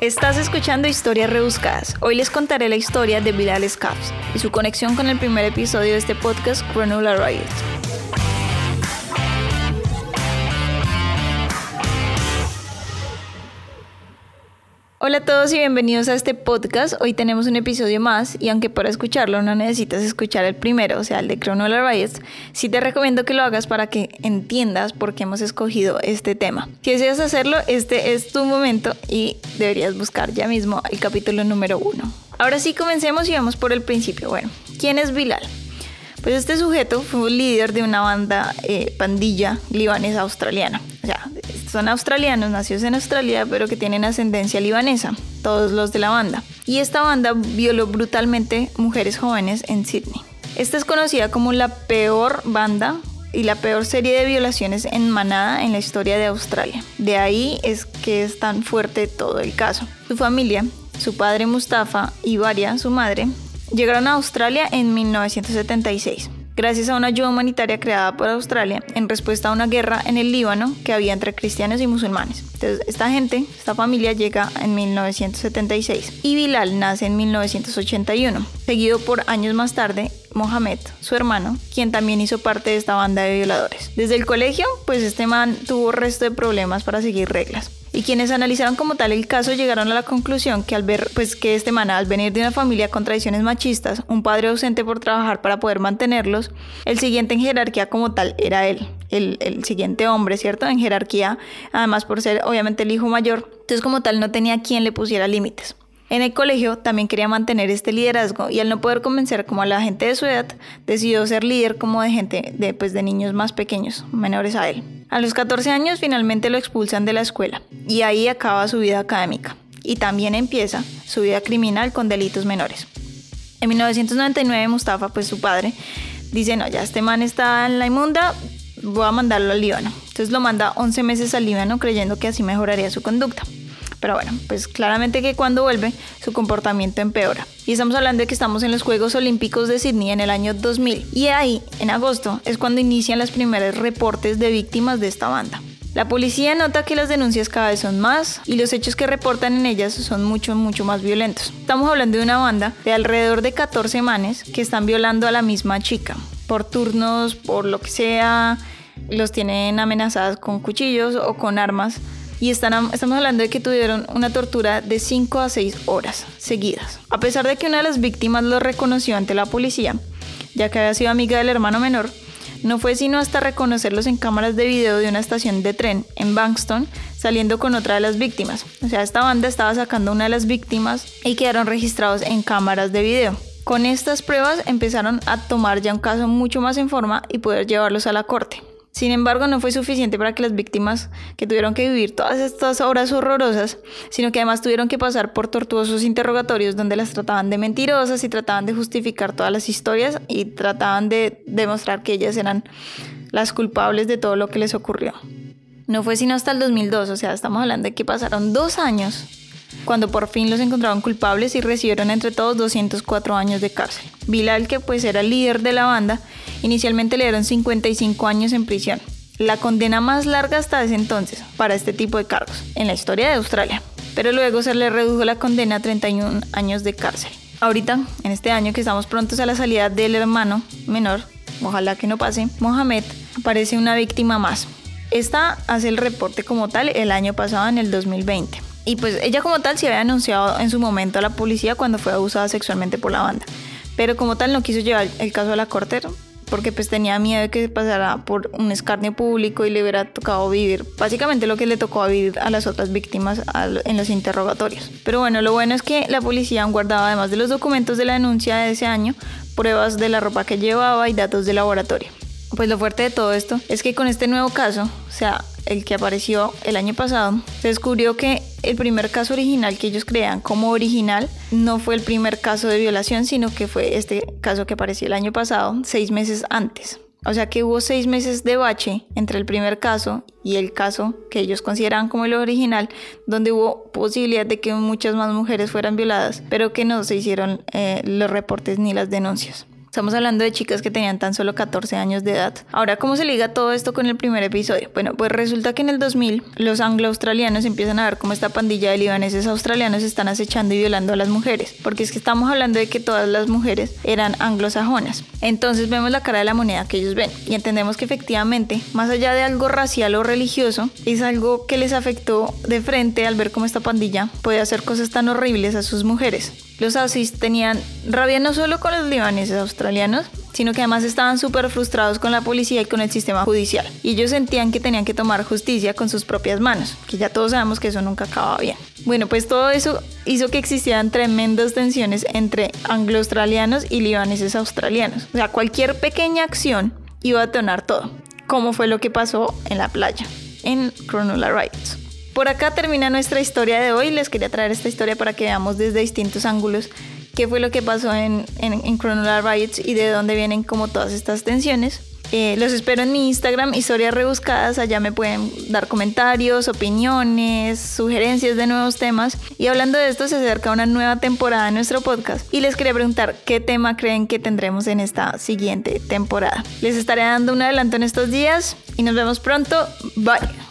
Estás escuchando Historias Rebuscadas. Hoy les contaré la historia de Bilal Scabs y su conexión con el primer episodio de este podcast, Granular Riot. Hola a todos y bienvenidos a este podcast. Hoy tenemos un episodio más y aunque para escucharlo no necesitas escuchar el primero, o sea, el de Chronola Riots, sí te recomiendo que lo hagas para que entiendas por qué hemos escogido este tema. Si deseas hacerlo, este es tu momento y deberías buscar ya mismo el capítulo número uno. Ahora sí, comencemos y vamos por el principio. Bueno, ¿quién es Bilal? Pues este sujeto fue un líder de una banda eh, pandilla libanesa australiana. Son australianos, nacidos en Australia, pero que tienen ascendencia libanesa, todos los de la banda. Y esta banda violó brutalmente mujeres jóvenes en Sydney. Esta es conocida como la peor banda y la peor serie de violaciones en manada en la historia de Australia. De ahí es que es tan fuerte todo el caso. Su familia, su padre Mustafa y Varia, su madre, llegaron a Australia en 1976 gracias a una ayuda humanitaria creada por Australia en respuesta a una guerra en el Líbano que había entre cristianos y musulmanes. Entonces, esta gente, esta familia llega en 1976 y Bilal nace en 1981, seguido por años más tarde Mohamed, su hermano, quien también hizo parte de esta banda de violadores. Desde el colegio, pues este man tuvo resto de problemas para seguir reglas y quienes analizaron como tal el caso llegaron a la conclusión que al ver pues que este man al venir de una familia con tradiciones machistas, un padre ausente por trabajar para poder mantenerlos, el siguiente en jerarquía como tal era él, el, el siguiente hombre, ¿cierto? En jerarquía, además por ser obviamente el hijo mayor, entonces como tal no tenía quien le pusiera límites. En el colegio también quería mantener este liderazgo y al no poder convencer como a la gente de su edad, decidió ser líder como de gente de, pues, de niños más pequeños, menores a él. A los 14 años finalmente lo expulsan de la escuela y ahí acaba su vida académica y también empieza su vida criminal con delitos menores. En 1999 Mustafa, pues su padre, dice, no, ya este man está en la inmunda, voy a mandarlo al Líbano. Entonces lo manda 11 meses al Líbano creyendo que así mejoraría su conducta. Pero bueno, pues claramente que cuando vuelve su comportamiento empeora. Y estamos hablando de que estamos en los Juegos Olímpicos de Sydney en el año 2000. Y ahí, en agosto, es cuando inician los primeros reportes de víctimas de esta banda. La policía nota que las denuncias cada vez son más y los hechos que reportan en ellas son mucho, mucho más violentos. Estamos hablando de una banda de alrededor de 14 manes que están violando a la misma chica por turnos, por lo que sea, los tienen amenazadas con cuchillos o con armas y estamos hablando de que tuvieron una tortura de 5 a 6 horas seguidas. A pesar de que una de las víctimas lo reconoció ante la policía, ya que había sido amiga del hermano menor, no fue sino hasta reconocerlos en cámaras de video de una estación de tren en Bankston, saliendo con otra de las víctimas. O sea, esta banda estaba sacando una de las víctimas y quedaron registrados en cámaras de video. Con estas pruebas empezaron a tomar ya un caso mucho más en forma y poder llevarlos a la corte. Sin embargo, no fue suficiente para que las víctimas que tuvieron que vivir todas estas horas horrorosas, sino que además tuvieron que pasar por tortuosos interrogatorios donde las trataban de mentirosas y trataban de justificar todas las historias y trataban de demostrar que ellas eran las culpables de todo lo que les ocurrió. No fue sino hasta el 2002, o sea, estamos hablando de que pasaron dos años cuando por fin los encontraron culpables y recibieron entre todos 204 años de cárcel. Bilal, que pues era el líder de la banda, inicialmente le dieron 55 años en prisión, la condena más larga hasta ese entonces para este tipo de cargos en la historia de Australia, pero luego se le redujo la condena a 31 años de cárcel. Ahorita, en este año que estamos prontos a la salida del hermano menor, ojalá que no pase, Mohamed aparece una víctima más. Esta hace el reporte como tal el año pasado, en el 2020. Y pues ella como tal se había anunciado en su momento a la policía cuando fue abusada sexualmente por la banda. Pero como tal no quiso llevar el caso a la corte porque pues tenía miedo de que pasara por un escarnio público y le hubiera tocado vivir básicamente lo que le tocó vivir a las otras víctimas en los interrogatorios. Pero bueno, lo bueno es que la policía han guardado además de los documentos de la denuncia de ese año, pruebas de la ropa que llevaba y datos de laboratorio. Pues lo fuerte de todo esto es que con este nuevo caso, o sea, el que apareció el año pasado, se descubrió que el primer caso original que ellos crean como original no fue el primer caso de violación, sino que fue este caso que apareció el año pasado, seis meses antes. O sea que hubo seis meses de bache entre el primer caso y el caso que ellos consideraban como el original, donde hubo posibilidad de que muchas más mujeres fueran violadas, pero que no se hicieron eh, los reportes ni las denuncias. Estamos hablando de chicas que tenían tan solo 14 años de edad. Ahora, ¿cómo se liga todo esto con el primer episodio? Bueno, pues resulta que en el 2000 los anglo-australianos empiezan a ver cómo esta pandilla de libaneses australianos están acechando y violando a las mujeres, porque es que estamos hablando de que todas las mujeres eran anglosajonas. Entonces vemos la cara de la moneda que ellos ven y entendemos que efectivamente, más allá de algo racial o religioso, es algo que les afectó de frente al ver cómo esta pandilla puede hacer cosas tan horribles a sus mujeres. Los Aussies tenían rabia no solo con los libaneses australianos, sino que además estaban súper frustrados con la policía y con el sistema judicial. Y ellos sentían que tenían que tomar justicia con sus propias manos, que ya todos sabemos que eso nunca acababa bien. Bueno, pues todo eso hizo que existieran tremendas tensiones entre anglo-australianos y libaneses australianos. O sea, cualquier pequeña acción iba a detonar todo, como fue lo que pasó en la playa, en Cronulla Riots. Por acá termina nuestra historia de hoy. Les quería traer esta historia para que veamos desde distintos ángulos qué fue lo que pasó en, en, en Riots y de dónde vienen como todas estas tensiones. Eh, los espero en mi Instagram, historias rebuscadas. Allá me pueden dar comentarios, opiniones, sugerencias de nuevos temas. Y hablando de esto, se acerca una nueva temporada de nuestro podcast. Y les quería preguntar qué tema creen que tendremos en esta siguiente temporada. Les estaré dando un adelanto en estos días y nos vemos pronto. Bye.